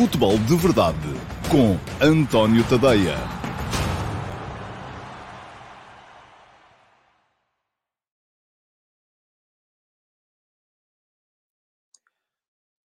Futebol de Verdade com António Tadeia.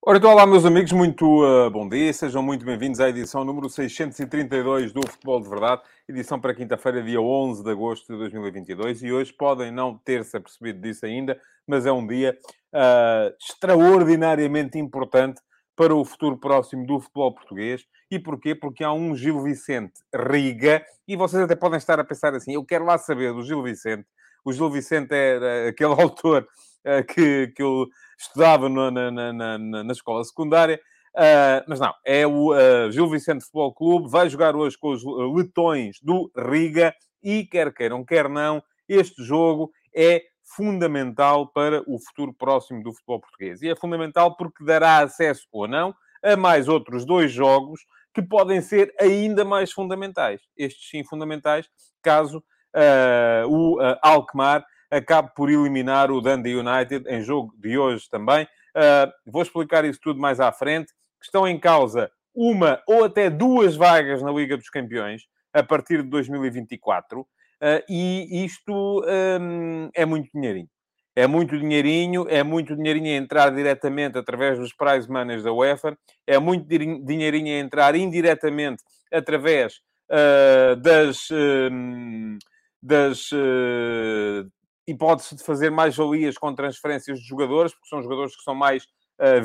Ora, então, olá, meus amigos, muito uh, bom dia, sejam muito bem-vindos à edição número 632 do Futebol de Verdade, edição para quinta-feira, dia 11 de agosto de 2022, e hoje podem não ter-se apercebido disso ainda, mas é um dia uh, extraordinariamente importante para o futuro próximo do futebol português. E porquê? Porque há um Gil Vicente Riga, e vocês até podem estar a pensar assim, eu quero lá saber do Gil Vicente. O Gil Vicente era aquele autor uh, que, que eu estudava na, na, na, na, escola secundária. Uh, mas não, é o uh, Gil Vicente Futebol Clube, vai jogar hoje com os letões do Riga e, quer queiram, quer não, este jogo é fundamental para o futuro próximo do futebol português. E é fundamental porque dará acesso ou não a mais outros dois jogos que podem ser ainda mais fundamentais. Estes sim fundamentais, caso uh, o uh, Alkmaar acabe por eliminar o Dundee United em jogo de hoje também. Uh, vou explicar isso tudo mais à frente. Estão em causa uma ou até duas vagas na Liga dos Campeões a partir de 2024. Uh, e isto um, é muito dinheirinho. É muito dinheirinho, é muito dinheirinho a entrar diretamente através dos prize money da UEFA, é muito dinheirinho a entrar indiretamente através uh, das, uh, das uh, hipótese de fazer mais valias com transferências de jogadores, porque são jogadores que são mais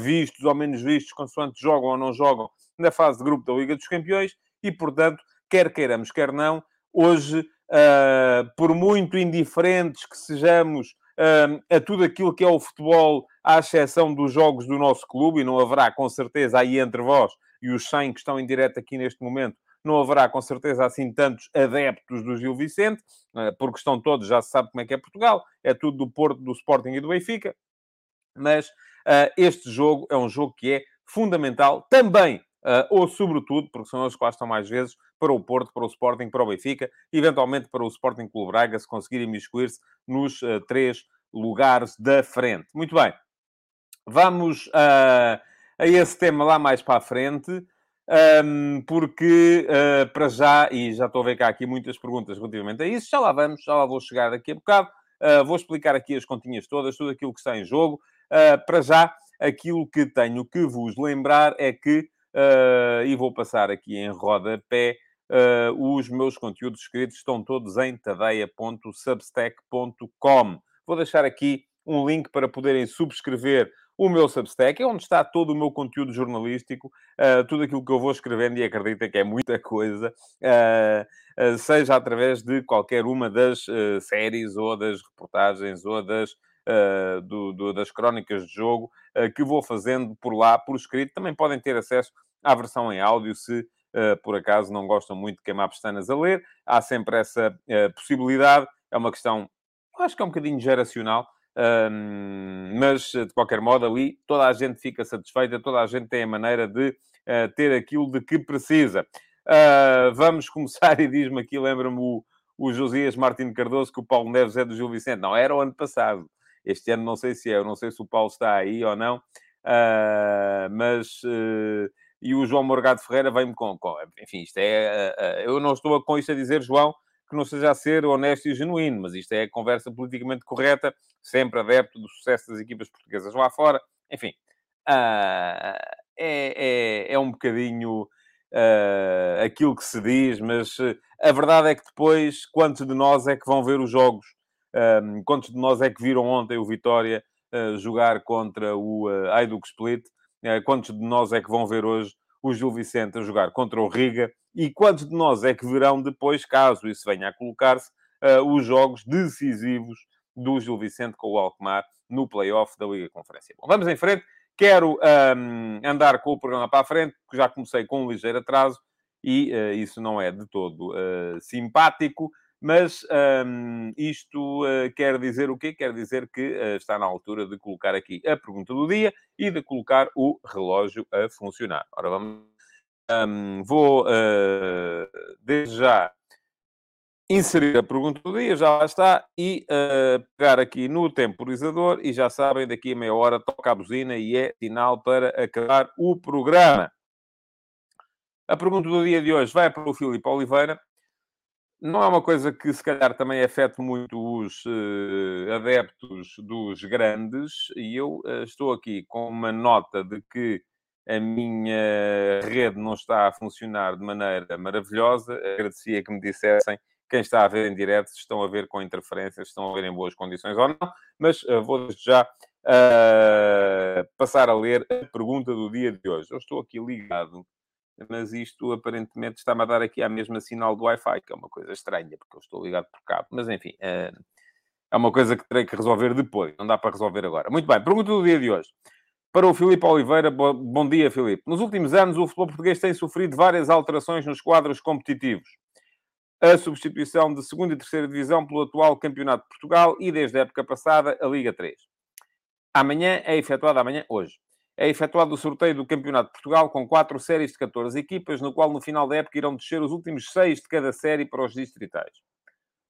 vistos ou menos vistos, consoante jogam ou não jogam na fase de grupo da Liga dos Campeões, e, portanto, quer queiramos, quer não, hoje, uh, por muito indiferentes que sejamos uh, a tudo aquilo que é o futebol, à exceção dos jogos do nosso clube, e não haverá, com certeza, aí entre vós e os 100 que estão em direto aqui neste momento, não haverá com certeza assim tantos adeptos do Gil Vicente, eh, porque estão todos, já se sabe como é que é Portugal, é tudo do Porto, do Sporting e do Benfica, mas uh, este jogo é um jogo que é fundamental também, uh, ou sobretudo, porque são eles que lá estão mais vezes, para o Porto, para o Sporting, para o Benfica, eventualmente para o Sporting Clube Braga, se conseguirem miscuir-se nos uh, três lugares da frente. Muito bem, vamos a esse tema lá mais para a frente um, porque uh, para já, e já estou a ver cá aqui muitas perguntas relativamente a isso, já lá vamos, já lá vou chegar daqui a bocado, uh, vou explicar aqui as continhas todas, tudo aquilo que está em jogo. Uh, para já, aquilo que tenho que vos lembrar é que, e vou passar aqui em rodapé, os meus conteúdos escritos estão todos em tadeia.substack.com. Vou deixar aqui um link para poderem subscrever o meu Substack, é onde está todo o meu conteúdo jornalístico, uh, tudo aquilo que eu vou escrevendo, e acredita que é muita coisa, uh, uh, seja através de qualquer uma das séries, ou das reportagens, ou das, do, do, das crónicas de jogo, que vou fazendo por lá, por escrito. Também podem ter acesso à versão em áudio, se por acaso não gostam muito de queimar pestanas a ler. Há sempre essa possibilidade. É uma questão, acho que é um bocadinho geracional, um, mas, de qualquer modo, ali toda a gente fica satisfeita, toda a gente tem a maneira de ter aquilo de que precisa. Vamos começar, e diz-me aqui, lembra-me o, o Josias Martins Cardoso, que o Paulo Neves é do Gil Vicente. Não, era o ano passado. Este ano não sei se é, eu não sei se o Paulo está aí ou não, mas... e o João Morgado Ferreira vem-me com, com... Enfim, isto é... eu não estou com isto a dizer, João, que não seja a ser honesto e genuíno, mas isto é a conversa politicamente correta, sempre adepto do sucesso das equipas portuguesas lá fora. Enfim, uh, é, é, é, um bocadinho uh, aquilo que se diz, mas uh, a verdade é que depois, quantos de nós é que vão ver os jogos? Um, quantos de nós é que viram ontem o Vitória jogar contra o uh, Aiduk Split? Quantos de nós é que vão ver hoje o Gil Vicente a jogar contra o Riga? E quantos de nós é que verão depois, caso isso venha a colocar-se, uh, os jogos decisivos do Gil Vicente com o Alkmaar no play-off da Liga Conferência? Bom, vamos em frente. Quero um, andar com o programa para a frente, porque já comecei com um ligeiro atraso e uh, isso não é de todo uh, simpático. Mas um, isto uh, quer dizer o quê? Quer dizer que uh, está na altura de colocar aqui a pergunta do dia e de colocar o relógio a funcionar. Ora, vamos um, vou, uh, desde já, inserir a pergunta do dia, já lá está, e uh, pegar aqui no temporizador, e já sabem, daqui a meia hora toca a buzina e é sinal para acabar o programa. A pergunta do dia de hoje vai para o Filipe Oliveira. Não é uma coisa que, se calhar, também afete muito os uh, adeptos dos grandes, e eu uh, estou aqui com uma nota de que a minha rede não está a funcionar de maneira maravilhosa. Agradecia que me dissessem quem está a ver em direto, se estão a ver com interferências, se estão a ver em boas condições ou não, mas uh, vou já passar a ler a pergunta do dia de hoje. Eu estou aqui ligado, mas isto aparentemente está-me a dar aqui a mesma sinal do Wi-Fi, que é uma coisa estranha, porque eu estou ligado por cabo. Mas enfim, uh, é uma coisa que terei que resolver depois, não dá para resolver agora. Muito bem, pergunta do dia de hoje. Para o Filipe Oliveira, bom dia, Filipe. Nos últimos anos, o futebol português tem sofrido várias alterações nos quadros competitivos a substituição de segunda e terceira divisão pelo atual Campeonato de Portugal e, desde a época passada, a Liga 3. Amanhã é efetuado, amanhã, hoje, é efetuado o sorteio do Campeonato de Portugal com quatro séries de 14 equipas, no qual, no final da época, irão descer os últimos seis de cada série para os distritais.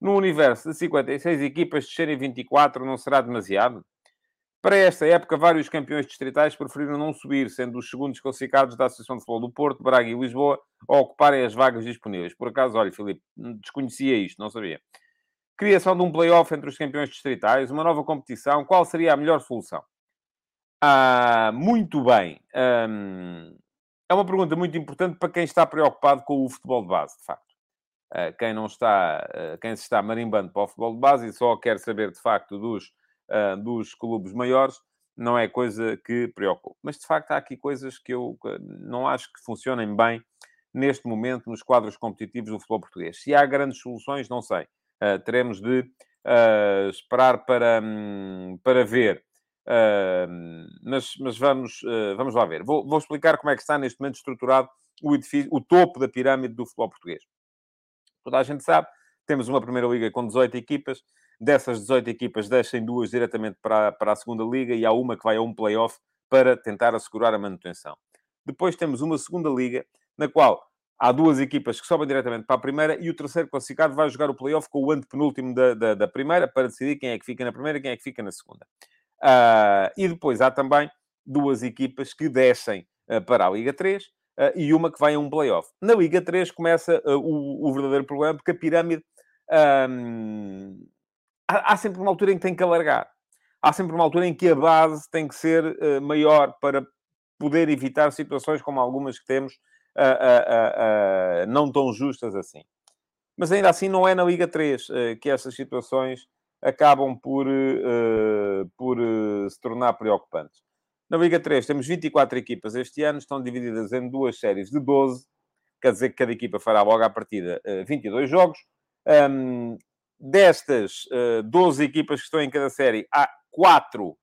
No universo de 56 equipas, descerem 24 não será demasiado? Para esta época, vários campeões distritais preferiram não subir, sendo os segundos classificados da Associação de Futebol do Porto, Braga e Lisboa a ocuparem as vagas disponíveis. Por acaso, olha, Filipe, desconhecia isto, não sabia. Criação de um play-off entre os campeões distritais, uma nova competição, qual seria a melhor solução? Ah, muito bem. Hum, é uma pergunta muito importante para quem está preocupado com o futebol de base, de facto. Uh, quem não está, uh, quem se está marimbando para o futebol de base e só quer saber, de facto, dos uh, dos clubes maiores, não é coisa que preocupe. Mas, de facto, há aqui coisas que eu não acho que funcionem bem neste momento nos quadros competitivos do futebol português. Se há grandes soluções, não sei. Teremos de esperar para, um, para ver. Uh, mas, mas vamos, vamos lá ver. Vou, vou, explicar como é que está neste momento estruturado o, edifício, o topo da pirâmide do futebol português. Toda a gente sabe, temos uma primeira liga com 18 equipas, Dessas 18 equipas, deixem duas diretamente para, para a segunda liga e há uma que vai a um play-off para tentar assegurar a manutenção. Depois temos uma segunda liga, na qual há duas equipas que sobem diretamente para a primeira e o terceiro classificado vai jogar o play-off com o antepenúltimo da, da, da, primeira para decidir quem é que fica na primeira e quem é que fica na segunda. Uh, e depois há também duas equipas que descem uh, para a Liga 3 uh, ah, e uma que vai a um play-off. Na Liga 3 começa o, o, verdadeiro problema, porque a pirâmide há, há, sempre uma altura em que tem que alargar. Há sempre uma altura em que a base tem que ser maior para poder evitar situações como algumas que temos não tão justas assim. Mas ainda assim não é na Liga 3 que essas situações acabam por, por se tornar preocupantes. Na Liga 3 temos 24 equipas este ano, estão divididas em duas séries de 12, quer dizer que cada equipa fará logo à partida 22 jogos. Um, destas uh, eh, 12 equipas que estão em cada série, há 4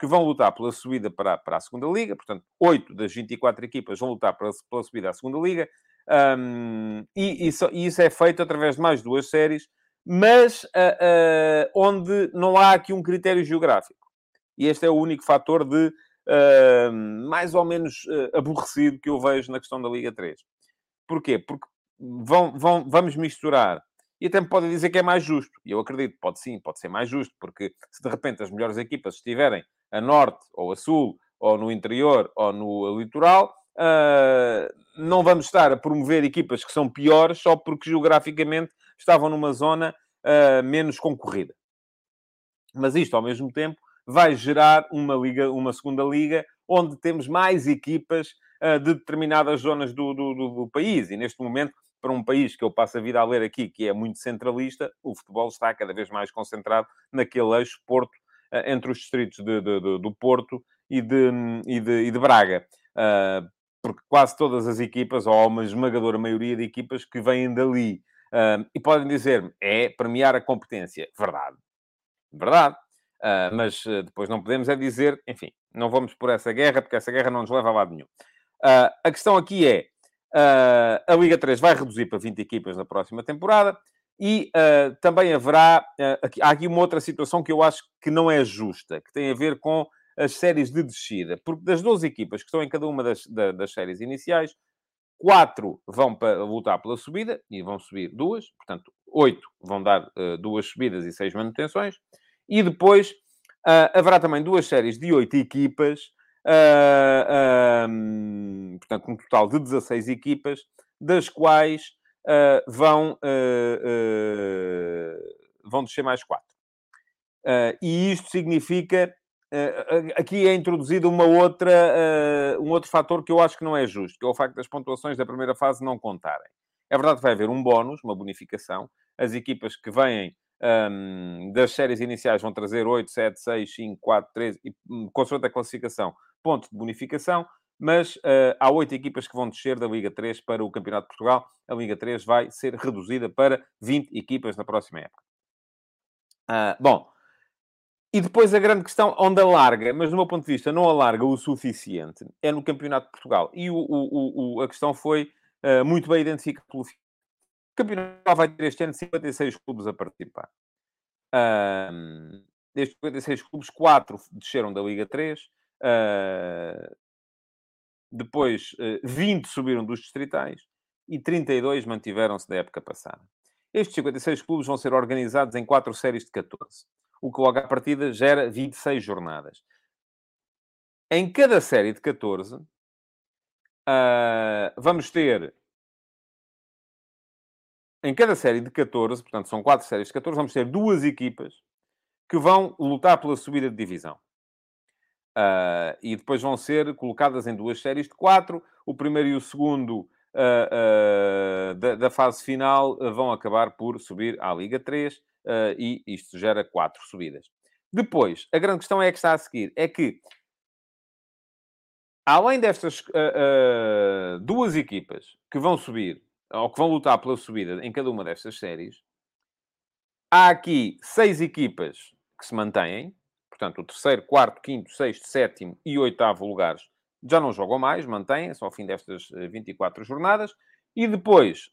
que vão lutar pela subida para, para a segunda liga, portanto, 8 das 24 equipas vão lutar pela, pela subida à segunda liga, e, isso, e, isso, é feito através de mais duas séries, mas uh, uh, onde não há aqui um critério geográfico. E este é o único fator de uh, mais ou menos aborrecido que eu vejo na questão da Liga 3. Porquê? Porque vão, vão, vamos misturar e até me podem dizer que é mais justo. E eu acredito, pode sim, pode ser mais justo, porque se de repente as melhores equipas estiverem a norte, ou a sul, ou no interior, ou no litoral, não vamos estar a promover equipas que são piores só porque geograficamente estavam numa zona uh, menos concorrida. Mas isto, ao mesmo tempo, vai gerar uma liga, uma segunda liga, onde temos mais equipas uh, de determinadas zonas do, do, do, do país. E neste momento para um país que eu passo a vida a ler aqui, que é muito centralista, o futebol está cada vez mais concentrado naquele eixo Porto, eh, entre os distritos de, de, de, do Porto e de, e de, e Braga. Porque quase todas as equipas, ou uma esmagadora maioria de equipas que vêm dali. Uh, e podem dizer é premiar a competência. Verdade. Verdade. Uh, mas depois não podemos é dizer, enfim, não vamos por essa guerra, porque essa guerra não nos leva a lado nenhum. a questão aqui é, Uh, a Liga 3 vai reduzir para 20 equipas na próxima temporada e uh, também haverá. Uh, aqui, há aqui uma outra situação que eu acho que não é justa, que tem a ver com as séries de descida. Porque das 12 equipas que estão em cada uma das, da, das séries iniciais, quatro vão para lutar pela subida e vão subir duas, portanto, oito vão dar duas subidas e seis manutenções, e depois haverá também duas séries de oito equipas uh, portanto, um total de 16 equipas, das quais uh, vão, vão descer mais 4. e isto significa aqui é introduzido uma outra, um outro fator que eu acho que não é justo, que é o facto das pontuações da primeira fase não contarem. É verdade que vai haver um bónus, uma bonificação. As equipas que vêm um, das séries iniciais vão trazer 8, 7, 6, 5, 4, 3, e hum, consoante a classificação, ponto de bonificação, mas uh, há oito equipas que vão descer da Liga 3 para o Campeonato de Portugal. A Liga 3 vai ser reduzida para 20 equipas na próxima época. Uh, bom, e depois a grande questão, onde alarga, mas do meu ponto de vista não alarga o suficiente, é no Campeonato de Portugal. E o, o, o, a questão foi uh, muito bem identificada pelo o campeonato vai ter este ano 56 clubes a participar. Um, destes 56 clubes, 4 desceram da Liga 3. Uh, depois, uh, 20 subiram dos distritais e 32 mantiveram-se da época passada. Estes 56 clubes vão ser organizados em 4 séries de 14, o que logo à partida gera 26 jornadas. Em cada série de 14, uh, vamos ter em cada série de 14, portanto são quatro séries de 14, vamos ter duas equipas que vão lutar pela subida de divisão. Uh, e depois vão ser colocadas em duas séries de quatro. O primeiro e o segundo uh, uh, da, da, fase final vão acabar por subir à Liga 3 e isto gera quatro subidas. Depois, a grande questão é que está a seguir: é que, além destas duas equipas que vão subir ou que vão lutar pela subida em cada uma destas séries, há aqui seis equipas que se mantêm, portanto, o terceiro, quarto, quinto, sexto, sétimo e oitavo lugares já não jogam mais, mantêm-se ao fim destas 24 eh, jornadas, e depois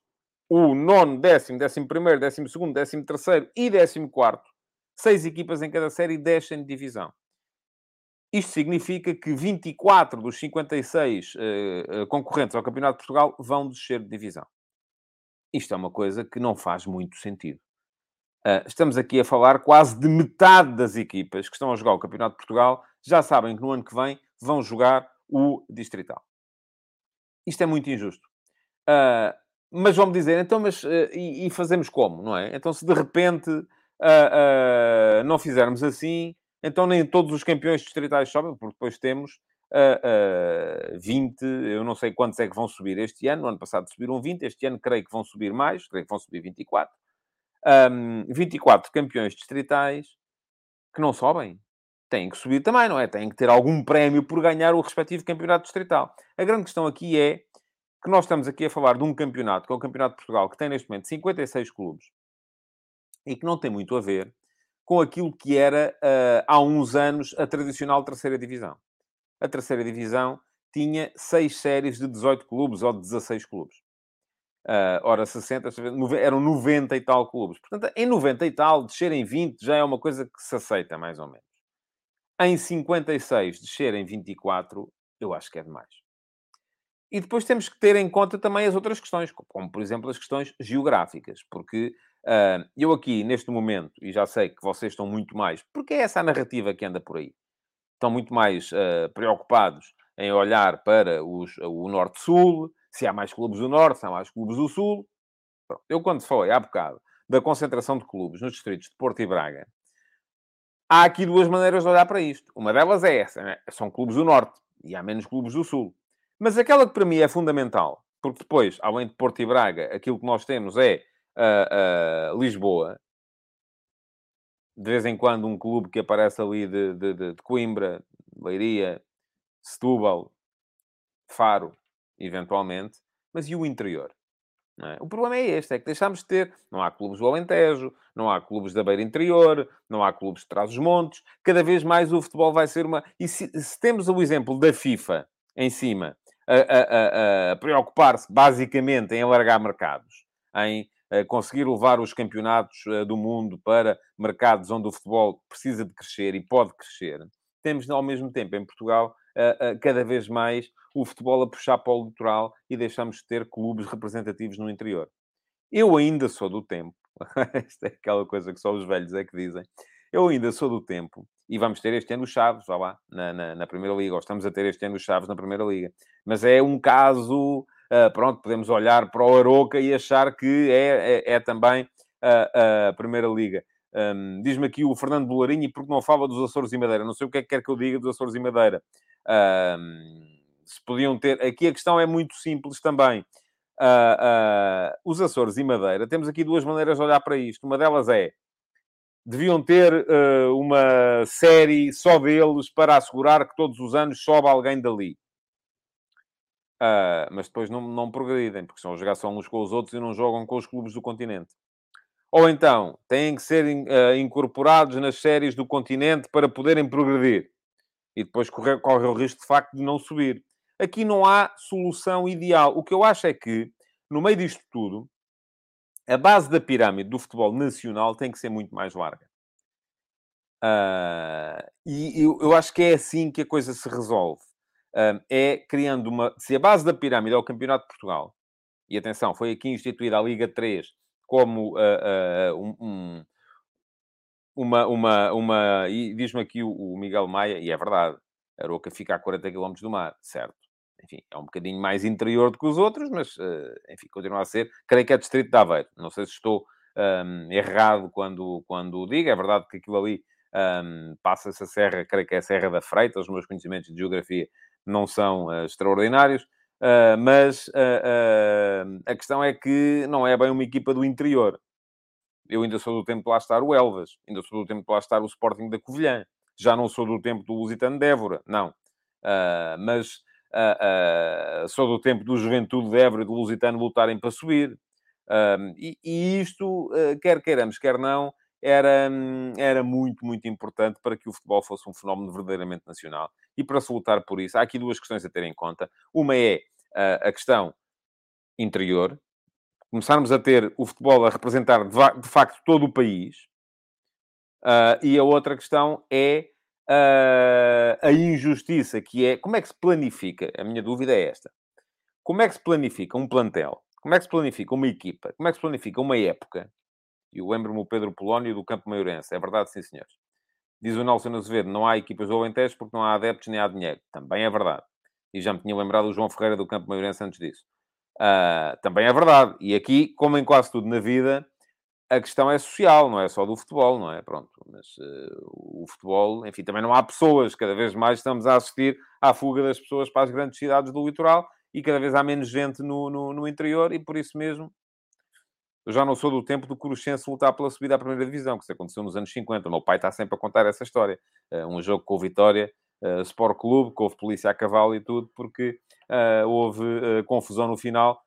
o nono, décimo, décimo primeiro, décimo segundo, décimo terceiro e décimo quarto, seis equipas em cada série descem de divisão. Isto significa que 24 dos 56 uh, concorrentes ao Campeonato de Portugal vão descer de divisão. Isto é uma coisa que não faz muito sentido. Uh, estamos aqui a falar quase de metade das equipas que estão a jogar o Campeonato de Portugal já sabem que no ano que vem vão jogar o Distrital. Isto é muito injusto. Uh, mas vamos dizer, então, mas uh, e, e, fazemos como, não é? Então, se de repente não fizermos assim, então nem todos os campeões distritais sobem, porque depois temos uh, uh, 20, eu não sei quantos é que vão subir este ano, no ano passado subiram 20, este ano creio que vão subir mais, creio que vão subir 24. Um, 24 campeões distritais que não sobem. Têm que subir também, não é? Têm que ter algum prémio por ganhar o respectivo campeonato distrital. A grande questão aqui é que nós estamos aqui a falar de um campeonato, que é o Campeonato de Portugal, que tem neste momento 56 clubes e que não tem muito a ver com aquilo que era uh, há uns anos a tradicional terceira divisão a terceira divisão tinha seis séries de 18 clubes ou de 16 clubes. Uh, ora, 60, eram 90 e tal clubes. Portanto, em 90 e tal, descer em 20 já é uma coisa que se aceita, mais ou menos. Em 56, descer em 24, eu acho que é demais. E depois temos que ter em conta também as outras questões, como, por exemplo, as questões geográficas, porque uh, eu aqui, neste momento, e já sei que vocês estão muito mais, porque é essa a narrativa que anda por aí estão muito mais uh, preocupados em olhar para os, o Norte-Sul, se há mais clubes do Norte, se há mais clubes do Sul. Pronto. Eu, quando falei há bocado da concentração de clubes nos distritos de Porto e Braga, há aqui duas maneiras de olhar para isto. Uma delas é essa, né? são clubes do Norte e há menos clubes do Sul. Mas aquela que para mim é fundamental, porque depois, além de Porto e Braga, aquilo que nós temos é uh, uh, Lisboa, de vez em quando um clube que aparece ali de, de, de, de Coimbra, Leiria, Setúbal, Faro, eventualmente, mas e o interior? É? O problema é este, é que deixamos de ter. Não há clubes do Alentejo, não há clubes da Beira Interior, não há clubes de Trás-os-Montes. Cada vez mais o futebol vai ser uma... E se, se temos o exemplo da FIFA em cima, a, a, a, preocupar-se basicamente em alargar mercados, em conseguir levar os campeonatos eh, do mundo para mercados onde o futebol precisa de crescer e pode crescer, temos ao mesmo tempo em Portugal cada vez mais o futebol a puxar para o litoral e deixamos de ter clubes representativos no interior. Eu ainda sou do tempo, esta é aquela coisa que só os velhos é que dizem, Eu ainda sou do tempo, e vamos ter este ano o Chaves, vá lá, na, na, na Primeira Liga, ou estamos a ter este ano o Chaves na Primeira Liga. Mas é um caso, uh, pronto, podemos olhar para o Aroca e achar que é, é, é também a, a Primeira Liga. Um, Diz-me aqui o Fernando Bolarinho, e porque não fala dos Açores e Madeira? Não sei o que é que quer que eu diga dos Açores e Madeira. Um, se podiam ter... Aqui a questão é muito simples também. Uh, uh, os Açores e Madeira, temos aqui duas maneiras de olhar para isto. Uma delas é, deviam ter uh, uma série só deles para assegurar que todos os anos sobe alguém dali. mas depois não, não progredem, porque são jogar só uns com os outros e não jogam com os clubes do continente. Ou então, têm que ser uh, incorporados nas séries do continente para poderem progredir. E depois correr, corre o risco, de facto, de não subir. Aqui não há solução ideal. O que eu acho é que, no meio disto tudo, a base da pirâmide do futebol nacional tem que ser muito mais larga. Uh, e eu, eu, acho que é assim que a coisa se resolve. Uh, é criando uma... Se a base da pirâmide é o Campeonato de Portugal, e atenção, foi aqui instituída a Liga 3 como uh, uh, um, uma, uma, uma... E diz-me aqui o, o, Miguel Maia, e é verdade, Aroca fica a 40 km do mar, certo. Enfim, é um bocadinho mais interior do que os outros, mas, uh, enfim, continua a ser. Creio que é distrito de Aveiro. Não sei se estou um, errado quando, quando digo. É verdade que aquilo ali um, passa-se a serra, creio que é a Serra da Freita. Os meus conhecimentos de geografia não são uh, extraordinários. Uh, mas uh, a questão é que não é bem uma equipa do interior. Eu ainda sou do tempo de lá estar o Elvas, ainda sou do tempo de lá estar o Sporting da Covilhã. Já não sou do tempo do Lusitano de Évora, não. mas sou do tempo do Juventude de Évora e do Lusitano lutarem para subir. E, e, isto, quer queiramos, quer não, era, era muito, muito importante para que o futebol fosse um fenómeno verdadeiramente nacional. E para se lutar por isso, há aqui duas questões a ter em conta. Uma é uh, a questão interior, começarmos a ter o futebol a representar de, de facto todo o país. Uh, e a outra questão é uh, a injustiça, que é como é que se planifica? A minha dúvida é esta. Como é que se planifica um plantel? Como é que se planifica uma equipa? Como é que se planifica uma época e eu lembro-me o Pedro Polónio do Campo Maiorense. É verdade, sim, senhores. Diz o Nelson Azevedo, não há equipas do Alentejo porque não há adeptos nem há dinheiro. Também é verdade. E já me tinha lembrado o João Ferreira do Campo Maiorense antes disso. Uh, também é verdade. E aqui, como em quase tudo na vida, a questão é social, não é só do futebol, não é? Pronto. Mas uh, o futebol, enfim, também não há pessoas. Cada vez mais estamos a assistir à fuga das pessoas para as grandes cidades do litoral e cada vez há menos gente no, no, no interior e por isso mesmo eu já não sou do tempo do Cruxense lutar pela subida à primeira divisão, que isso aconteceu nos anos 50. O meu pai está sempre a contar essa história. Uh, um jogo com o Vitória, uh, Sport Clube, que houve polícia a cavalo e tudo, porque uh, houve confusão no final,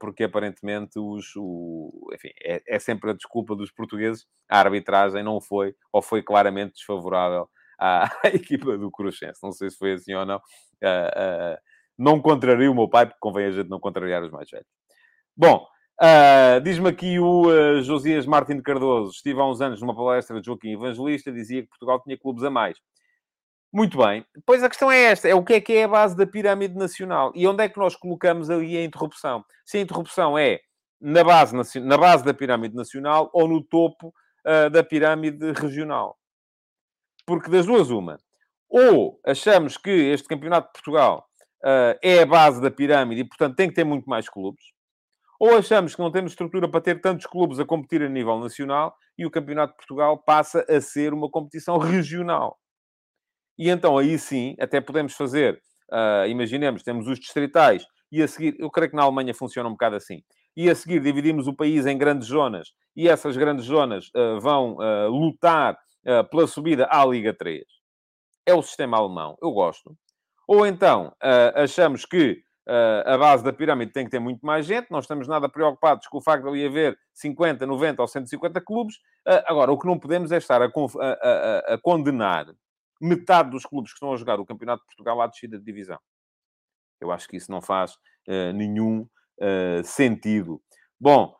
porque aparentemente os... O, enfim, é, é, sempre a desculpa dos portugueses. A arbitragem não foi, ou foi claramente desfavorável à, à equipa do Cruxense. Não sei se foi assim ou não. não contraria o meu pai, porque convém a gente não contrariar os mais velhos. Bom, Uh, Diz-me aqui o uh, Josias Martins Cardoso. Estive há uns anos numa palestra de Joaquim Evangelista, dizia que Portugal tinha clubes a mais. Muito bem. Pois a questão é esta: é o que é que é a base da pirâmide nacional? E onde é que nós colocamos ali a interrupção? Se a interrupção é na base, na base da pirâmide nacional ou no topo uh, da pirâmide regional. Porque das duas, uma. Ou achamos que este Campeonato de Portugal é a base da pirâmide e, portanto, tem que ter muito mais clubes ou achamos que não temos estrutura para ter tantos clubes a competir a nível nacional e o Campeonato de Portugal passa a ser uma competição regional. E então aí sim, até podemos fazer, uh, imaginemos, temos os distritais e a seguir, eu creio que na Alemanha funciona um bocado assim, e a seguir dividimos o país em grandes zonas e essas grandes zonas uh, vão uh, lutar pela subida à Liga 3. É o sistema alemão, eu gosto. Ou então achamos que a base da pirâmide tem que ter muito mais gente, não estamos nada preocupados com o facto de ali haver 50, 90 ou 150 clubes. Agora, o que não podemos é estar a, a, a, a, condenar metade dos clubes que estão a jogar o Campeonato de Portugal à descida de divisão. Eu acho que isso não faz uh, nenhum sentido. Bom,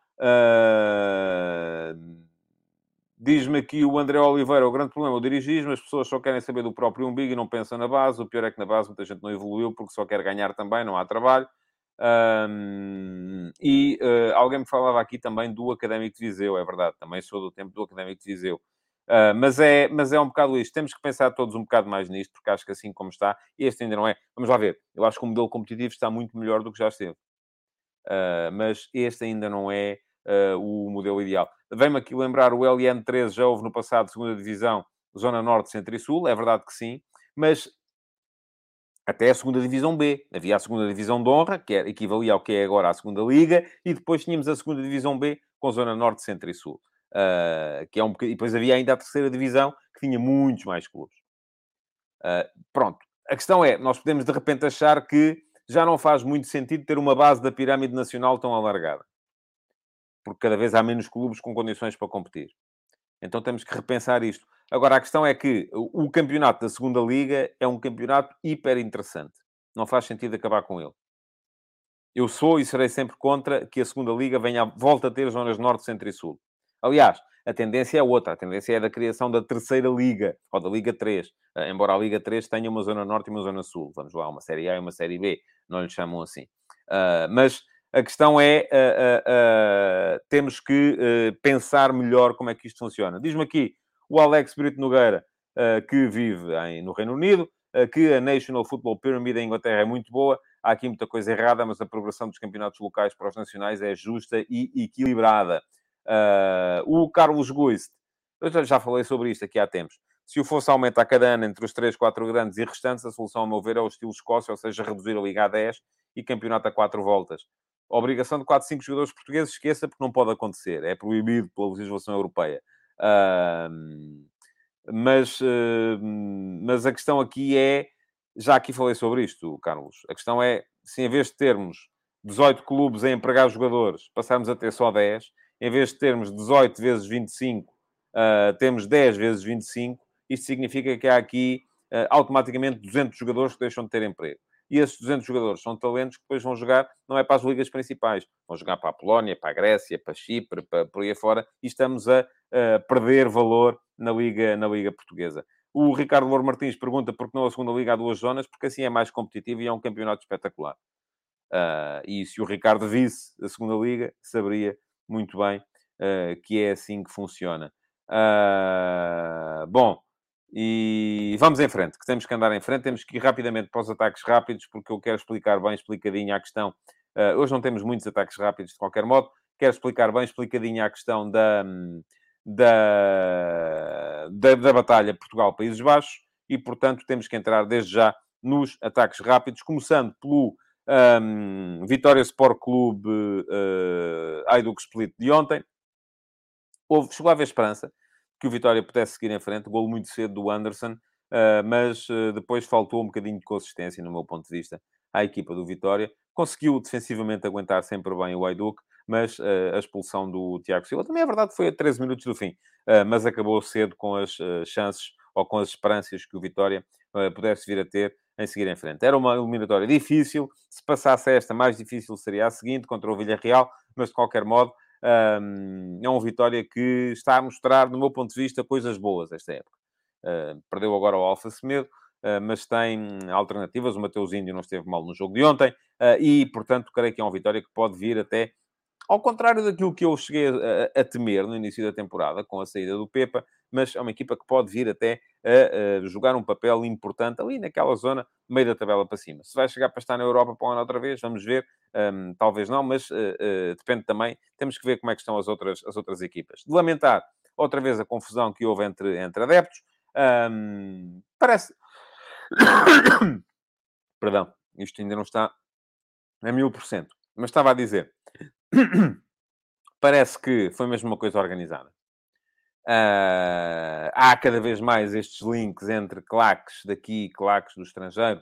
Diz-me aqui o André Oliveira, o grande problema é o dirigismo, as pessoas só querem saber do próprio umbigo e não pensam na base. O pior é que na base muita gente não evoluiu porque só quer ganhar também, não há trabalho. Um, e uh, alguém me falava aqui também do Académico de Viseu, é verdade, também sou do tempo do Académico de Viseu. Uh, mas, é, mas é um bocado isto. Temos que pensar todos um bocado mais nisto, porque acho que assim como está, este ainda não é. Vamos lá ver. Eu acho que o modelo competitivo está muito melhor do que já esteve. Uh, mas este ainda não é uh, o modelo ideal. Vem-me aqui lembrar o LN13, já houve no passado segunda divisão, Zona Norte, Centro e Sul. É verdade que sim. Mas até a segunda divisão B. Havia a segunda divisão de honra, que era, equivalia ao que é agora a segunda liga, e depois tínhamos a segunda divisão B com zona norte, centro e sul. Uh, que é um E depois havia ainda a terceira divisão, que tinha muitos mais clubes. Uh, pronto. A questão é, nós podemos de repente achar que já não faz muito sentido ter uma base da pirâmide nacional tão alargada. Porque cada vez há menos clubes com condições para competir. Então temos que repensar isto. Agora, a questão é que o campeonato da segunda liga é um campeonato hiper interessante. Não faz sentido acabar com ele. Eu sou e serei sempre contra que a segunda liga venha, volta a ter zonas norte, centro e sul. Aliás, a tendência é outra. A tendência é da criação da terceira liga, ou da Liga 3. Eh, embora a Liga 3 tenha uma zona norte e uma zona sul. Vamos lá, uma série A e uma série B. Não lhe chamam assim. Uh, mas a questão é, uh, uh, temos que pensar melhor como é que isto funciona. Diz-me aqui o Alex Brito Nogueira, que vive em, no Reino Unido, que a National Football Pyramid em Inglaterra é muito boa. Há aqui muita coisa errada, mas a progressão dos campeonatos locais para os nacionais é justa e equilibrada. Uh, o Carlos Guist, eu já falei sobre isto aqui há tempos. Se o fosse aumentar cada ano entre os 3, 4 grandes e restantes, a solução, a meu ver, é o estilo Escócia, ou seja, reduzir a Liga a 10 e campeonato a 4 voltas. A obrigação de 4, 5 jogadores portugueses, esqueça, porque não pode acontecer. É proibido pela legislação europeia. Uh, mas, uh, mas a questão aqui é, já aqui falei sobre isto, Carlos, a questão é, se em vez de termos 18 clubes a empregar jogadores, passarmos a ter só 10, em vez de termos 18 vezes 25, uh, ah, temos 10 vezes 25, isto significa que há aqui uh, automaticamente 200 jogadores que deixam de ter emprego. E esses 200 jogadores são talentos que depois vão jogar, não é para as ligas principais, vão jogar para a Polónia, para a Grécia, para Chipre, para, por aí afora, e estamos a, a perder valor na Liga, na Liga Portuguesa. O Ricardo Louro Martins pergunta por que não a segunda Liga há duas zonas, porque assim é mais competitivo e é um campeonato espetacular. Uh, e se o Ricardo visse a segunda Liga, saberia muito bem uh, que é assim que funciona. Uh, bom, e vamos em frente, que temos que andar em frente, temos que ir rapidamente para os ataques rápidos, porque eu quero explicar bem explicadinho a questão. Uh, hoje não temos muitos ataques rápidos de qualquer modo, quero explicar bem explicadinho a questão da, da, da, da batalha Portugal-Países Baixos e, portanto, temos que entrar desde já nos ataques rápidos, começando pelo um, Vitória Sport Clube uh, Aiduk Split de ontem. Houve, chegou a haver esperança que o Vitória pudesse seguir em frente. Golo muito cedo do Anderson, uh, mas uh, depois faltou um bocadinho de consistência, no meu ponto de vista, à equipa do Vitória. Conseguiu defensivamente aguentar sempre bem o Aiduk, mas uh, a expulsão do Tiago Silva também é verdade, foi a 13 minutos do fim, mas acabou cedo com as chances ou com as esperanças que o Vitória pudesse vir a ter em seguir em frente. Era uma eliminatória difícil, se passasse esta, mais difícil seria a seguinte, contra o Villarreal, mas de qualquer modo, um, é um Vitória que está a mostrar, do meu ponto de vista, coisas boas esta época. Uh, perdeu agora o Alfa Semedo, uh, mas tem alternativas. O Mateus Índio não esteve mal no jogo de ontem e, portanto, creio que é um Vitória que pode vir até ao contrário daquilo que eu cheguei a, a, temer no início da temporada, com a saída do Pepa, mas é uma equipa que pode vir até a, a, jogar um papel importante ali naquela zona, meio da tabela para cima. Se vai chegar para estar na Europa para o ano outra vez, vamos ver. Um, talvez não, mas uh, uh, depende também. Temos que ver como é que estão as outras, as outras equipas. De lamentar outra vez a confusão que houve entre, entre adeptos. Um, parece... Perdão, isto ainda não está a mil por cento. Mas estava a dizer Parece que foi mesmo uma coisa organizada. Uh, há cada vez mais estes links entre claques daqui e claques do estrangeiro,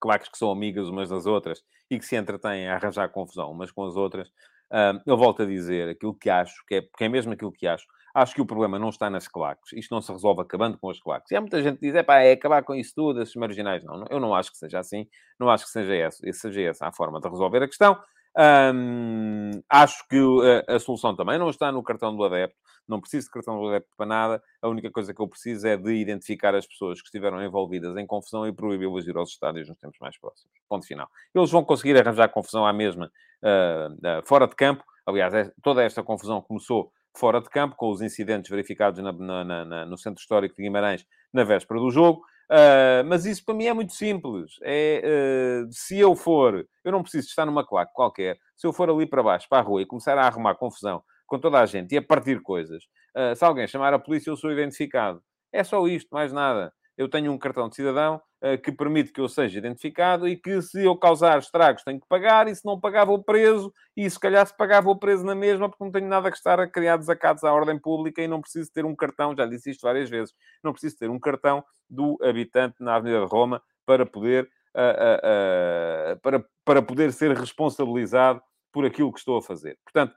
claques que são amigas umas das outras e que se entretêm a arranjar confusão umas com as outras. Uh, eu volto a dizer aquilo que acho, que é, que é mesmo aquilo que acho. Acho que o problema não está nas claques. Isto não se resolve acabando com as claques. E há muita gente que diz, é pá, é acabar com isso tudo, esses marginais. Não, eu não acho que seja assim. Não acho que seja essa, seja essa a forma de resolver a questão. Um, acho que a, a, solução também não está no cartão do adepto. Não preciso de cartão do adepto para nada. A única coisa que eu preciso é de identificar as pessoas que estiveram envolvidas em confusão e proibi-las de ir aos estádios nos tempos mais próximos. Ponto final. Eles vão conseguir arranjar confusão à mesma uh, uh, fora de campo. Aliás, é, toda esta confusão começou fora de campo, com os incidentes verificados na, na, na, no Centro Histórico de Guimarães na véspera do jogo. Uh, mas isso para mim é muito simples. É, uh, se eu for, eu não preciso estar numa claque qualquer, se eu for ali para baixo, para a rua, e começar a arrumar confusão com toda a gente e a partir coisas, uh, se alguém chamar a polícia, eu sou identificado. É só isto, mais nada eu tenho um cartão de cidadão uh, que permite que eu seja identificado e que se eu causar estragos tenho que pagar e se não pagar vou preso e se calhar se pagar vou preso na mesma porque não tenho nada que estar a criar desacatos à ordem pública e não preciso ter um cartão, já disse isto várias vezes, não preciso ter um cartão do habitante na Avenida de Roma para poder, uh, uh, para, para poder ser responsabilizado por aquilo que estou a fazer. Portanto,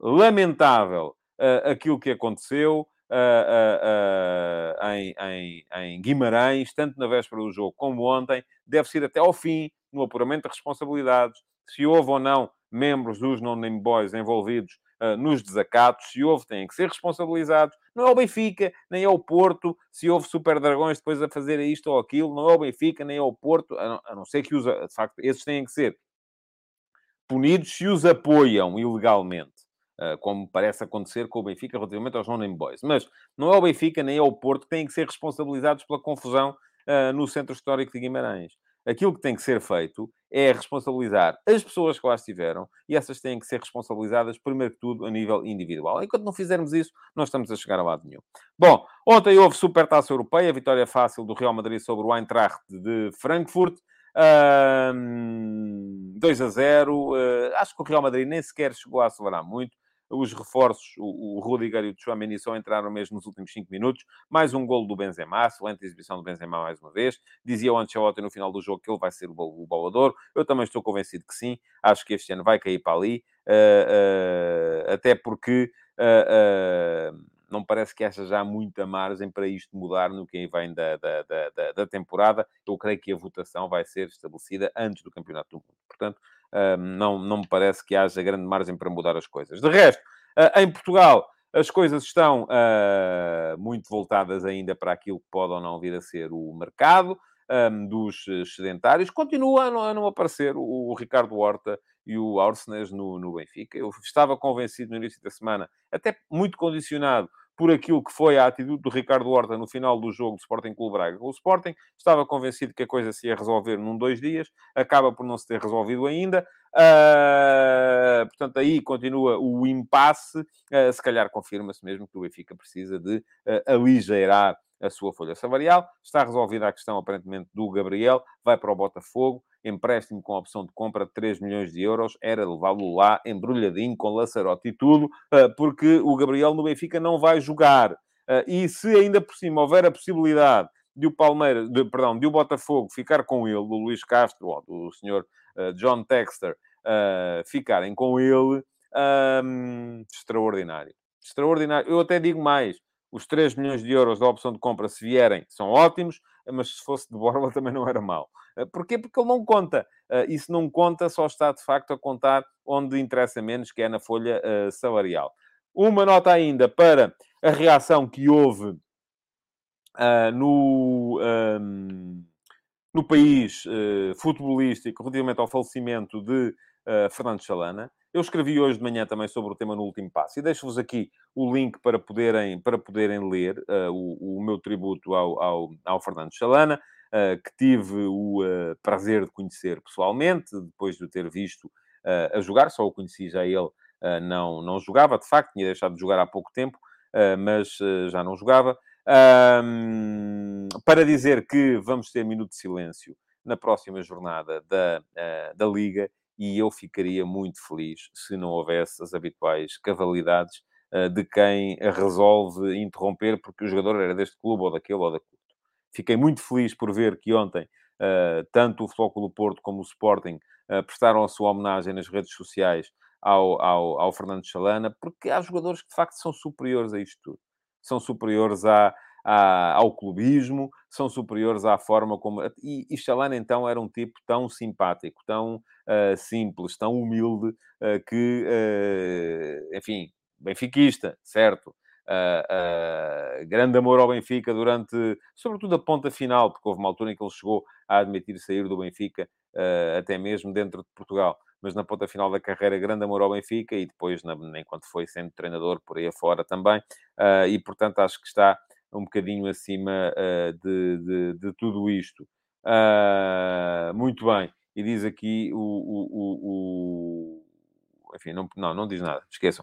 lamentável aquilo que aconteceu, uh, uh, em, em, em, Guimarães, tanto na véspera do jogo como ontem, deve ser até ao fim no apuramento de responsabilidades, se houve ou não membros dos non-name boys envolvidos uh, nos desacatos, se houve, têm que ser responsabilizados. Não é o Benfica, nem é o Porto, se houve super dragões depois a fazer isto ou aquilo, não é o Benfica, nem é o Porto, a não, a não ser que os, de facto, esses têm que ser punidos se os apoiam ilegalmente. Ah, como parece acontecer com o Benfica relativamente aos non-name boys. Mas não é o Benfica nem é o Porto que têm que ser responsabilizados pela confusão uh, no centro histórico de Guimarães. Aquilo que tem que ser feito é responsabilizar as pessoas que lá estiveram e essas têm que ser responsabilizadas, primeiro que tudo, a nível individual. Enquanto não fizermos isso, não estamos a chegar a lado nenhum. Bom, ontem houve Supertaça Europeia, vitória fácil do Real Madrid sobre o Eintracht de Frankfurt. Uh, 2 a 0. Uh, acho que o Real Madrid nem sequer chegou a acelerar muito os reforços, o, o Rudiger e o Tchouameni só entraram mesmo nos últimos 5 minutos. Mais um golo do Benzema, excelente exibição do Benzema mais uma vez. Dizia o Ancelotti no final do jogo que ele vai ser o, o. Eu também estou convencido que sim. Acho que este ano vai cair para ali. Uh, uh, até porque... Uh, não parece que haja já muita margem para isto mudar no que vem da, da, da, da, temporada. Eu creio que a votação vai ser estabelecida antes do Campeonato do Mundo. Portanto, não, não me parece que haja grande margem para mudar as coisas. De resto, ah, em Portugal, as coisas estão uh, muito voltadas ainda para aquilo que pode ou não vir a ser o mercado dos sedentários. Continua a não, aparecer o, Ricardo Horta e o Arsenes no, no Benfica. Eu estava convencido no início da semana, até muito condicionado por aquilo que foi a atitude do Ricardo Horta no final do jogo do Sporting Clube Braga com o Sporting. Estava convencido que a coisa se ia resolver num, dois dias. Acaba por não se ter resolvido ainda. Uh, portanto, aí continua o impasse. Uh, se calhar confirma-se mesmo que o Benfica precisa de uh, a sua folha salarial. Está resolvida a questão, aparentemente, do Gabriel. Vai para o Botafogo empréstimo com opção de compra de 3 milhões de euros, era levá-lo lá embrulhadinho com laçarote e tudo, ah, porque o Gabriel no Benfica não vai jogar. Ah, e se ainda por cima houver a possibilidade de o Palmeiras, de, perdão, de o Botafogo ficar com ele, do Luís Castro, ou do senhor uh, John Texter, ficarem com ele, extraordinário. Extraordinário. Eu até digo mais, os 3 milhões de euros da opção de compra, se vierem, são ótimos, mas se fosse de Borla também não era mau. Eh, porquê? Porque ele não conta. Eh, e se não conta, só está de facto a contar onde interessa menos, que é na folha eh, salarial. Uma nota ainda para a reação que houve no, ehm, no país futebolístico relativamente ao falecimento de Fernando Chalana. Eu escrevi hoje de manhã também sobre o tema no último passo e deixo-vos aqui o link para poderem, para poderem ler uh, o, o, meu tributo ao, ao, ao Fernando Chalana, uh, que tive o uh, prazer de conhecer pessoalmente, depois de o ter visto a jogar, só o conheci já ele, não, não jogava, de facto, tinha deixado de jogar há pouco tempo, mas já não jogava. para dizer que vamos ter minuto de silêncio na próxima jornada da, da Liga e eu ficaria muito feliz se não houvesse as habituais cavalidades de quem resolve interromper porque o jogador era deste clube ou daquele ou daquele. Fiquei muito feliz por ver que ontem uh, tanto o Flóculo Porto como o Sporting uh, prestaram a sua homenagem nas redes sociais ao, ao, ao Fernando Chalana, porque há jogadores que de facto são superiores a isto tudo. São superiores à, à, ao clubismo, são superiores à forma como. E, e Chalana, então, era um tipo tão simpático, tão uh, simples, tão humilde, uh, que, uh, enfim, benfiquista, certo? Uh, grande amor ao Benfica durante, sobretudo, a ponta final, porque houve uma altura em que ele chegou a admitir sair do Benfica, uh, até mesmo dentro de Portugal. Mas na ponta final da carreira, grande amor ao Benfica e depois, na, enquanto foi sendo treinador por aí afora também. e, portanto, acho que está um bocadinho acima de, de, de, tudo isto. muito bem. E diz aqui o, o, o, o... enfim, não, não, não diz nada, esqueçam.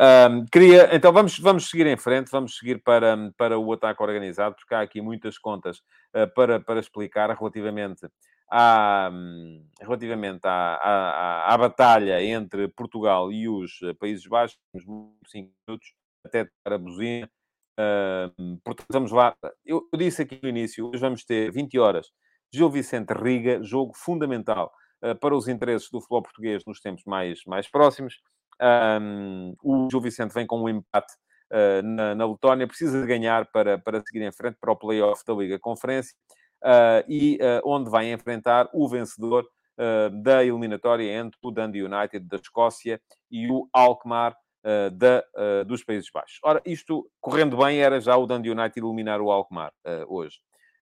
Um, queria, então vamos, vamos seguir em frente, vamos seguir para, para o ataque organizado, porque há aqui muitas contas uh, para, para explicar relativamente à, relativamente à, à, à, batalha entre Portugal e os eh, Países Baixos. Temos 5 minutos até para a buzina. Uh, portanto, vamos lá. Eu, eu, disse aqui no início, hoje vamos ter 20 horas. Gil Vicente Riga, jogo fundamental uh, para os interesses do futebol português nos tempos mais, mais próximos. Um, o Gil Vicente vem com um empate uh, na, na Letónia, precisa de ganhar para, para seguir em frente para o playoff da Liga Conferência uh, e uh, onde vai enfrentar o vencedor da eliminatória entre o Dundee United da Escócia e o Alkmaar da, dos Países Baixos. Ora, isto correndo bem era já o Dundee United eliminar o Alkmaar hoje.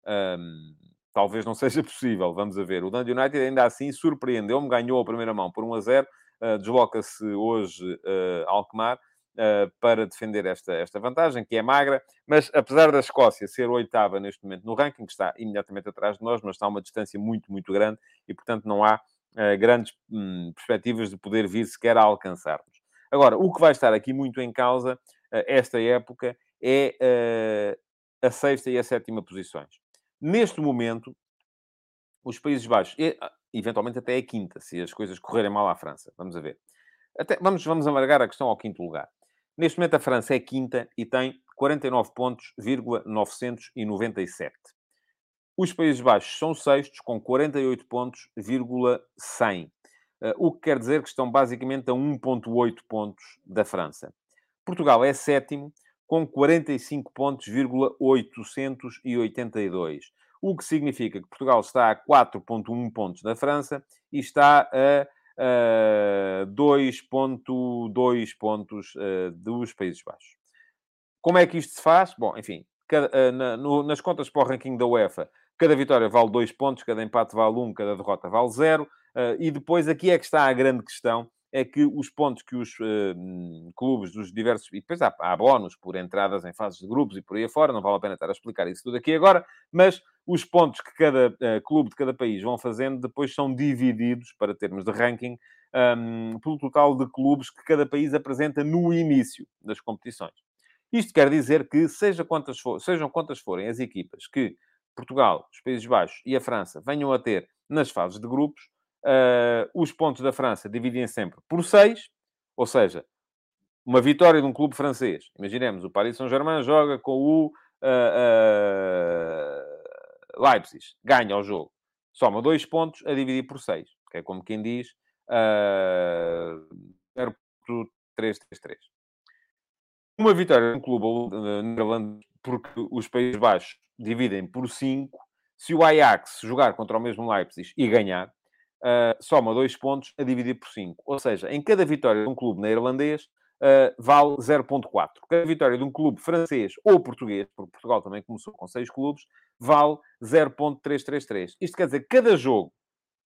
Um, talvez não seja possível, vamos a ver. O Dundee United ainda assim surpreendeu-me, ganhou a primeira mão por 1 a 0 Uh, desloca-se hoje uh, Alkmaar uh, para defender esta, esta vantagem, que é magra, mas apesar da Escócia ser oitava neste momento no ranking, que está imediatamente atrás de nós, mas está a uma distância muito, muito grande e, portanto, não há grandes hum, perspectivas de poder vir sequer a alcançar-nos. Agora, o que vai estar aqui muito em causa, esta época, é a sexta e a sétima posições. Neste momento, os Países Baixos, ah, eventualmente até a quinta, se as coisas correrem mal à França. Vamos a ver. Até, vamos, vamos alargar a questão ao quinto lugar. Neste momento, a França é quinta e tem 49 pontos, 997. Os Países Baixos são sextos, com 48 pontos, 100. Uh, o que quer dizer que estão basicamente a 1,8 pontos da França. Portugal é sétimo, com 45 pontos, 882 o que significa que Portugal está a 4,1 pontos da França e está a, a 2,2 pontos uh, dos Países Baixos. Como é que isto se faz? Bom, enfim, no, nas contas para o ranking da UEFA, cada vitória vale 2 pontos, cada empate vale 1, um, cada derrota vale 0. Uh, eh, e depois aqui é que está a grande questão, é que os pontos que os uh, clubes dos diversos. E depois há, há bónus por entradas em fases de grupos e por aí afora, não vale a pena estar a explicar isso tudo aqui agora, mas os pontos que cada uh, clube de cada país vão fazendo depois são divididos, para termos de ranking, um, pelo total de clubes que cada país apresenta no início das competições. Isto quer dizer que, seja quantas for, sejam quantas forem as equipas que Portugal, os Países Baixos e a França venham a ter nas fases de grupos, Uh, os pontos da França dividem sempre por 6, ou seja, uma vitória de um clube francês. Imaginemos, o Paris Saint-Germain joga com o uh, uh, Leipzig, ganha o jogo. Soma dois pontos a dividir por 6, que é como quem diz uh, 0.333. Uma vitória de um clube neerlandês, porque os Países Baixos dividem por 5. Se o Ajax jogar contra o mesmo Leipzig e ganhar, uh, soma dois pontos a dividir por 5. Ou seja, em cada vitória de um clube neerlandês, uh, vale 0.4. Cada vitória de um clube francês ou português, porque Portugal também começou com seis clubes, vale 0.333. Isto quer dizer que cada jogo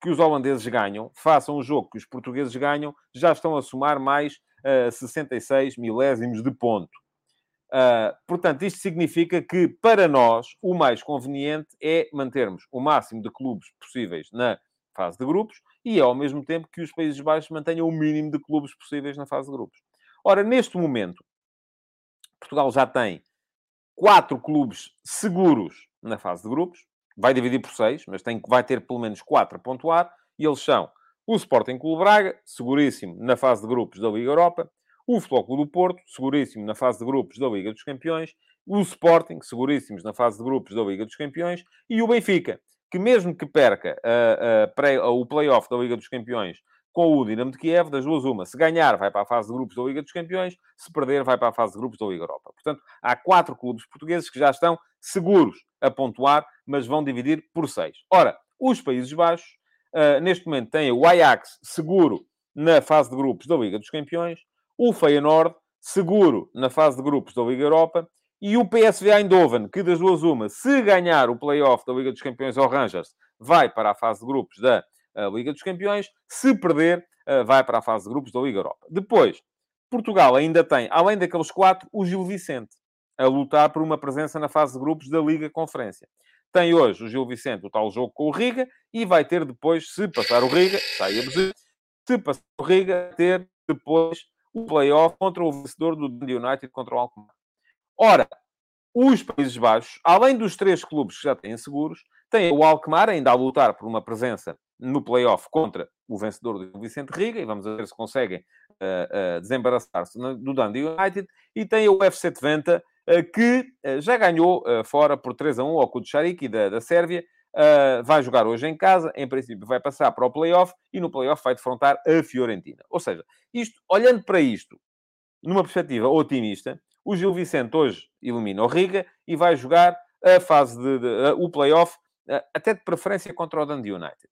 que os holandeses ganham, façam o jogo que os portugueses ganham, já estão a somar mais uh, 66 milésimos de ponto. Uh, portanto, isto significa que, para nós, o mais conveniente é mantermos o máximo de clubes possíveis na fase de grupos e, ao mesmo tempo, que os Países Baixos mantenham o mínimo de clubes possíveis na fase de grupos. Ora, neste momento, Portugal já tem quatro clubes seguros na fase de grupos, vai dividir por seis, mas tem, vai ter pelo menos quatro a pontuar, e eles são o Sporting Clube Braga, seguríssimo na fase de grupos da Liga Europa, o Clube do Porto, seguríssimo na fase de grupos da Liga dos Campeões, o Sporting, seguríssimos na fase de grupos da Liga dos Campeões, e o Benfica, que mesmo que perca uh, uh, o play-off da Liga dos Campeões com o Dinamo de Kiev, das duas uma, se ganhar vai para a fase de grupos da Liga dos Campeões, se perder vai para a fase de grupos da Liga Europa. Portanto, há quatro clubes portugueses que já estão seguros a pontuar, mas vão dividir por seis. Ora, os Países Baixos, neste momento, têm o Ajax seguro na fase de grupos da Liga dos Campeões, o Feyenoord seguro na fase de grupos da Liga Europa. E o PSV Eindhoven, que das duas uma, se ganhar o play-off da Liga dos Campeões ao Rangers, vai para a fase de grupos da uh, Liga dos Campeões. Se perder, uh, vai para a fase de grupos da Liga Europa. Depois, Portugal ainda tem, além daqueles quatro, o Gil Vicente, a lutar por uma presença na fase de grupos da Liga Conferência. Tem hoje o Gil Vicente o tal jogo com o Riga e vai ter depois, se passar o Riga, sai a Bezerra, se passar o Riga, ter depois o play-off contra o vencedor do United contra o Alkmaar. Ora, os Países Baixos, além dos três clubes que já têm seguros, têm o Alkmaar ainda a lutar por uma presença no play-off contra o vencedor do Vicente Riga, e vamos ver se conseguem uh, uh, desembaraçar-se do Dundee United, e tem o FC Twente, uh, que já ganhou fora por 3 a 1 ao Kucharik da, da Sérvia, vai jogar hoje em casa, em princípio vai passar para o play-off, e no play-off vai defrontar a Fiorentina. Ou seja, isto, olhando para isto, numa perspectiva otimista, o Gil Vicente hoje elimina o Riga e vai jogar a fase de, de, o play-off, até de preferência contra o Dundee United.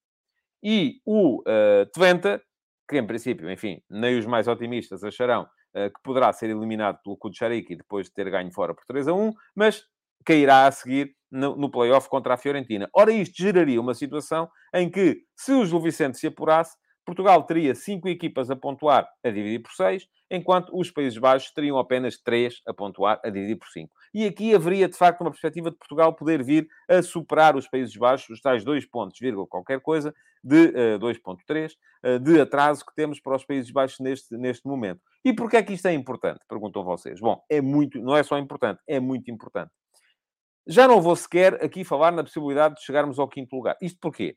E o uh, Twente, que em princípio, enfim, nem os mais otimistas acharão uh, que poderá ser eliminado pelo Kuchariki depois de ter ganho fora por 3 a 1, mas cairá a seguir no, no play-off contra a Fiorentina. Ora, isto geraria uma situação em que, se o Gil Vicente se apurasse, Portugal teria cinco equipas a pontuar a dividir por seis, enquanto os Países Baixos teriam apenas três a pontuar a dividir por cinco. E aqui haveria, de facto, uma perspectiva de Portugal poder vir a superar os Países Baixos, os tais dois pontos, vírgula, qualquer coisa, de uh, 2.3, uh, de atraso que temos para os Países Baixos neste, neste momento. E porquê é que isto é importante? Perguntam vocês. Bom, é muito, não é só importante, é muito importante. Já não vou sequer aqui falar na possibilidade de chegarmos ao quinto lugar. Isto porquê?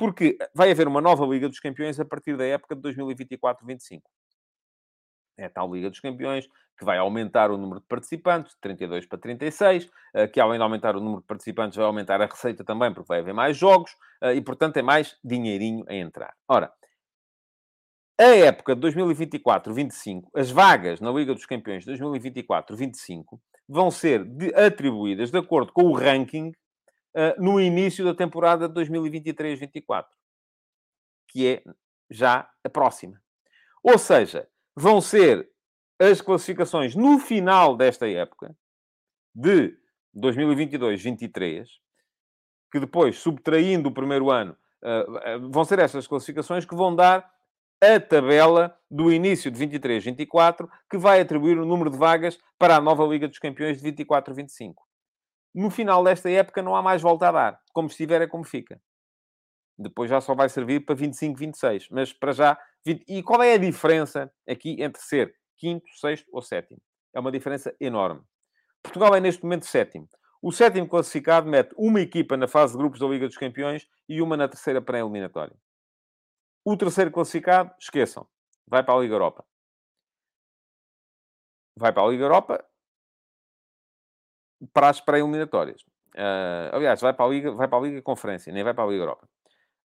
Porque vai haver uma nova Liga dos Campeões a partir da época de 2024-25. É a tal Liga dos Campeões que vai aumentar o número de participantes, de 32 para 36, eh, que além de aumentar o número de participantes, vai aumentar a receita também, porque vai haver mais jogos, eh, e portanto é mais dinheirinho a entrar. Ora, a época de 2024-25, as vagas na Liga dos Campeões de 2024-25 vão ser atribuídas de acordo com o ranking no início da temporada de 2023-24, que é já a próxima. Ou seja, vão ser as classificações no final desta época, de 2022-23, que depois, subtraindo o primeiro ano, uh, vão ser estas classificações que vão dar a tabela do início de 23-24, que vai atribuir o número de vagas para a nova Liga dos Campeões de 24-25 no final desta época não há mais volta a dar. Como estiver é como fica. Depois já só vai servir para 25, 26. Mas para já... 20... E qual é a diferença aqui entre ser quinto, sexto ou sétimo? É uma diferença enorme. Portugal é neste momento sétimo. O sétimo classificado mete uma equipa na fase de grupos da Liga dos Campeões e uma na terceira pré-eliminatória. O terceiro classificado, esqueçam, vai para a Liga Europa. Vai para a Liga Europa para as pré-eliminatórias. Uh, aliás, vai para, a Liga, vai para a Liga Conferência, nem vai para a Liga Europa.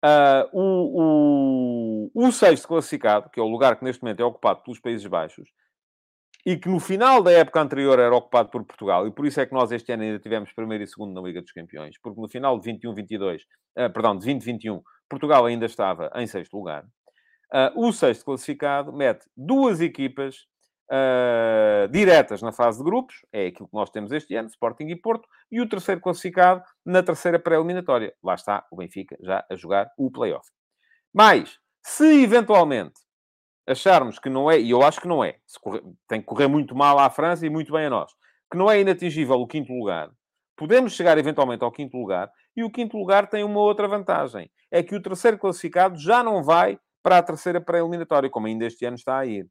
Uh, o, o, o sexto classificado, que é o lugar que neste momento é ocupado pelos Países Baixos, e que no final da época anterior era ocupado por Portugal, e por isso é que nós este ano ainda tivemos primeiro e segundo na Liga dos Campeões, porque no final de 21-22, uh, perdão, de 2021, Portugal ainda estava em sexto lugar. Uh, o sexto classificado mete duas equipas uh, diretas na fase de grupos, é aquilo que nós temos este ano, Sporting e Porto, e o terceiro classificado na terceira pré-eliminatória. Lá está o Benfica já a jogar o play-off. Mas, se eventualmente acharmos que não é, e eu acho que não é, correr, tem que correr muito mal à França e muito bem a nós, que não é inatingível o quinto lugar, podemos chegar eventualmente ao quinto lugar, e o quinto lugar tem uma outra vantagem, é que o terceiro classificado já não vai para a terceira pré-eliminatória, como ainda este ano está a ir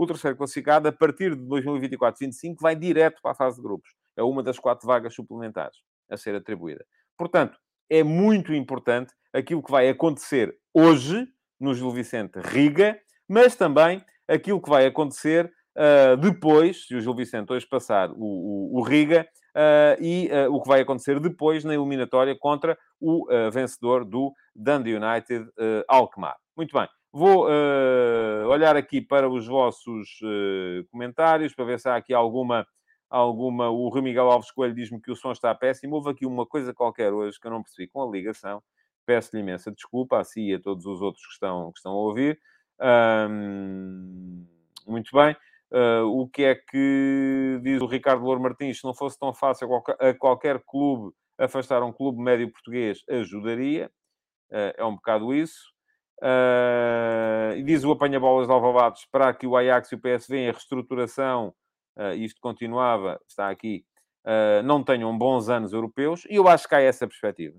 o terceiro classificado, a partir de 2024-25, vai direto para a fase de grupos. É uma das quatro vagas suplementares a ser atribuída. Portanto, é muito importante aquilo que vai acontecer hoje no Gil Vicente Riga, mas também aquilo que vai acontecer uh, depois, se o Gil Vicente hoje passar o, o, o Riga, uh, e uh, o que vai acontecer depois na eliminatória contra o vencedor do Dundee United Alkmaar. Muito bem. Vou uh, olhar aqui para os vossos uh, comentários para ver se há aqui alguma. alguma... O Rui Miguel Alves Coelho diz-me que o som está péssimo. Houve aqui uma coisa qualquer hoje que eu não percebi com a ligação. Peço-lhe imensa desculpa a si e a todos os outros que estão, que estão a ouvir. Um, muito bem. Uh, o que é que diz o Ricardo Louro Martins? Se não fosse tão fácil a qualquer, clube afastar um clube médio português, ajudaria. Uh, é um bocado isso. Uh, diz o apanha-bolas de Alvalade, esperar que o Ajax e o PSV em reestruturação, isto continuava, está aqui, não tenham bons anos europeus. E eu acho que há essa perspectiva.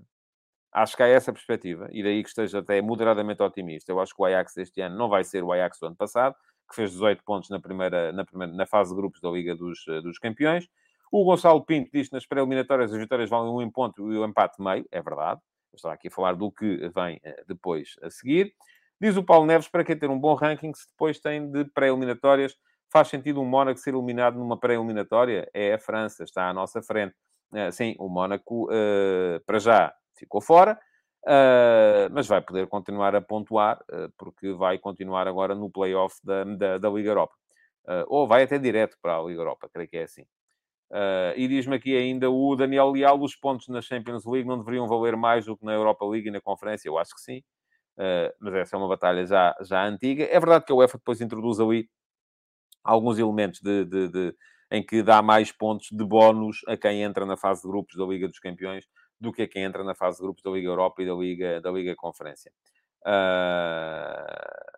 Acho que há essa perspectiva. E daí que esteja até moderadamente otimista. Eu acho que o Ajax este ano não vai ser o Ajax do ano passado que fez 18 pontos na primeira, na, primeira, na fase de grupos da Liga dos, dos Campeões. O Gonçalo Pinto diz que nas pré-eliminatórias as vitórias valem um ponto e o empate meio. É verdade. Estava aqui a falar do que vem eh, depois a seguir. Diz o Paulo Neves, para quem ter um bom ranking, se depois tem de pré-eliminatórias, faz sentido um Mónaco ser eliminado numa pré-eliminatória? É a França, está à nossa frente. Eh, sim, o Mónaco, para já, ficou fora. Mas vai poder continuar a pontuar, porque vai continuar agora no play-off da, da, da, Liga Europa. Uh, ou vai até direto para a Liga Europa, creio que é assim. E diz-me aqui ainda o Daniel Leal, os pontos na Champions League não deveriam valer mais do que na Europa League e na Conferência? Eu acho que sim. mas essa é uma batalha já, já antiga. É verdade que a UEFA depois introduz ali alguns elementos de, de, de, em que dá mais pontos de bónus a quem entra na fase de grupos da Liga dos Campeões do que a quem entra na fase de grupos da Liga Europa e da Liga, da Liga Conferência. Uh...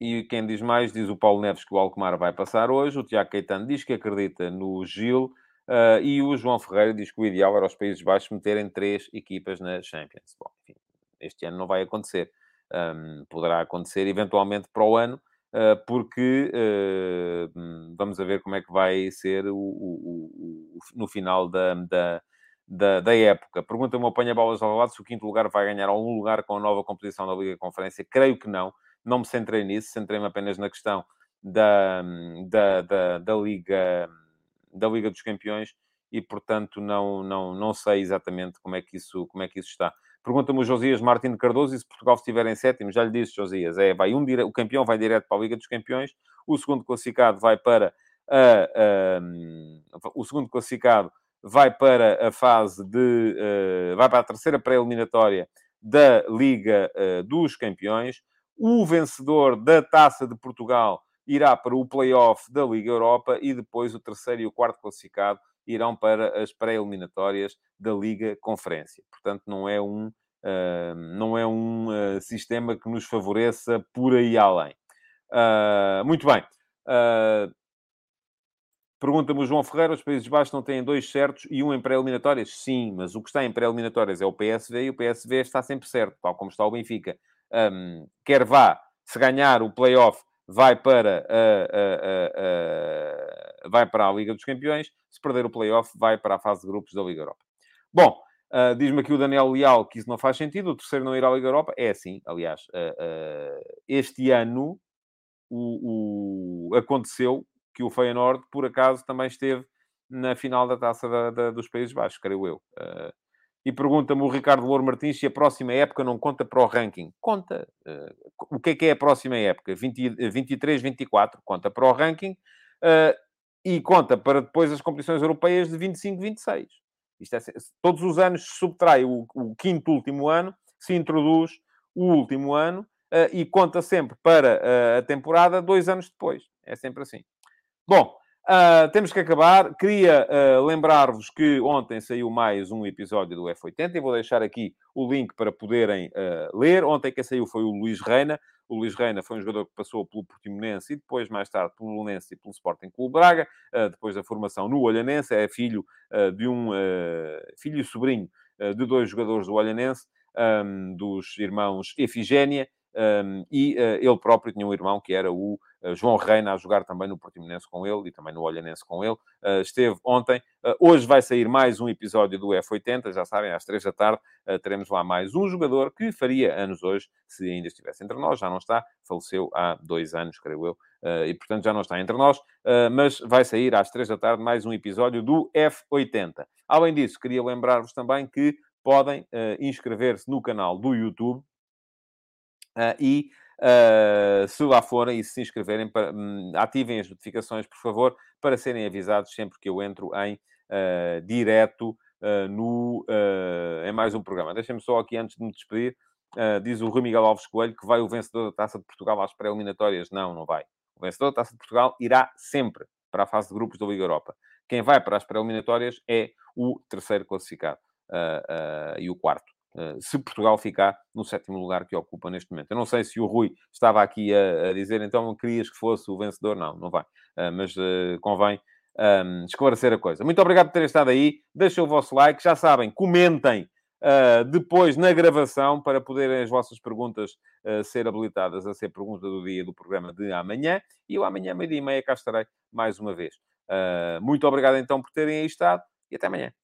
E quem diz mais, diz o Paulo Neves que o Alkmaar vai passar hoje, o Tiago Caetano diz que acredita no Gil, uh, e o João Ferreira diz que o ideal era os Países Baixos meterem três equipas na Champions. Bom, enfim, este ano não vai acontecer. Um, poderá acontecer eventualmente para o ano, uh, porque uh, vamos ver como é que vai ser o, o, o, no final da, da, da, da época. Pergunta-me o apanha-bolas ao lado se o quinto lugar vai ganhar algum lugar com a nova composição da Liga Conferência. Creio que não. Não me centrei nisso. Centrei-me apenas na questão da, da, da, da, Liga, da Liga dos Campeões e, portanto, não, não, não sei exatamente como é que isso, como é que isso está. Pergunta-me o Josias Martins Cardoso e se Portugal estiver em sétimo, já lhe disse, Josias, é, vai um dire... o campeão vai direto para a Liga dos Campeões, o segundo classificado vai para a, a, o segundo classificado vai para a fase de. Uh, vai para a terceira pré-eliminatória da Liga uh, dos Campeões. O vencedor da Taça de Portugal irá para o play-off da Liga Europa e depois o terceiro e o quarto classificado irão para as pré-eliminatórias da Liga Conferência. Portanto, não é um, uh, não é um uh, sistema que nos favoreça por aí além. Uh, muito bem. Pergunta-me o João Ferreira, os Países Baixos não têm dois certos e um em pré-eliminatórias? Sim, mas o que está em pré-eliminatórias é o PSV e o PSV está sempre certo, tal como está o Benfica. Um, quer vá, se ganhar o play-off, vai para, a, vai para a Liga dos Campeões, se perder o play-off, vai para a fase de grupos da Liga Europa. Bom, uh, diz-me aqui o Daniel Leal que isso não faz sentido, o terceiro não ir à Liga Europa. É assim, aliás, uh, uh, este ano o, o, aconteceu que o Feyenoord, por acaso, também esteve na final da Taça da, da, dos Países Baixos, creio eu. Uh, e pergunta-me o Ricardo Louro Martins se a próxima época não conta para o ranking. Conta. Uh, o que é que é a próxima época? 20, 23, 24. Conta para o ranking uh, e conta para depois as competições europeias de 25, 26. Isto é, todos os anos se subtrai o, o quinto último ano, se introduz o último ano uh, e conta sempre para a temporada dois anos depois. É sempre assim. Bom, uh, temos que acabar. Queria uh, lembrar-vos que ontem saiu mais um episódio do F80 e vou deixar aqui o link para poderem uh, ler. Ontem quem saiu foi o Luís Reina. O Luís Reina foi um jogador que passou pelo Portimonense e depois, mais tarde, pelo Belenense e pelo Sporting Clube Braga. depois da formação no Olhanense, é filho de um... filho e sobrinho de dois jogadores do Olhanense, um, dos irmãos Efigénia, um, e ele próprio tinha um irmão que era o João Reina a jogar também no Portimonense com ele e também no Olhanense com ele. Eh, esteve ontem. Eh, hoje vai sair mais um episódio do F80, já sabem, às três da tarde teremos lá mais um jogador que faria anos hoje, se ainda estivesse entre nós. Já não está, faleceu há dois anos, creio eu, e portanto já não está entre nós, mas vai sair às três da tarde mais um episódio do F80. Além disso, queria lembrar-vos também que podem inscrever-se no canal do YouTube e Uh, se lá forem e se inscreverem, para, um, ativem as notificações, por favor, para serem avisados sempre que eu entro em uh, direto uh, no, em mais um programa. Deixem-me só aqui, antes de me despedir, diz o Rui Miguel Alves Coelho que vai o vencedor da Taça de Portugal às pré-eliminatórias. Não, não vai. O vencedor da Taça de Portugal irá sempre para a fase de grupos da Liga Europa. Quem vai para as pré-eliminatórias é o terceiro classificado e o quarto. Uh, se Portugal ficar no sétimo lugar que ocupa neste momento. Eu não sei se o Rui estava aqui a, a dizer, então querias que fosse o vencedor. Não, não vai. mas convém um, esclarecer a coisa. Muito obrigado por terem estado aí. Deixem o vosso like. Já sabem, comentem uh, depois na gravação para poderem as vossas perguntas uh, ser habilitadas a ser pergunta do dia do programa de amanhã. E eu amanhã, meio-dia e meia, cá estarei mais uma vez. Uh, muito obrigado então por terem aí estado e até amanhã.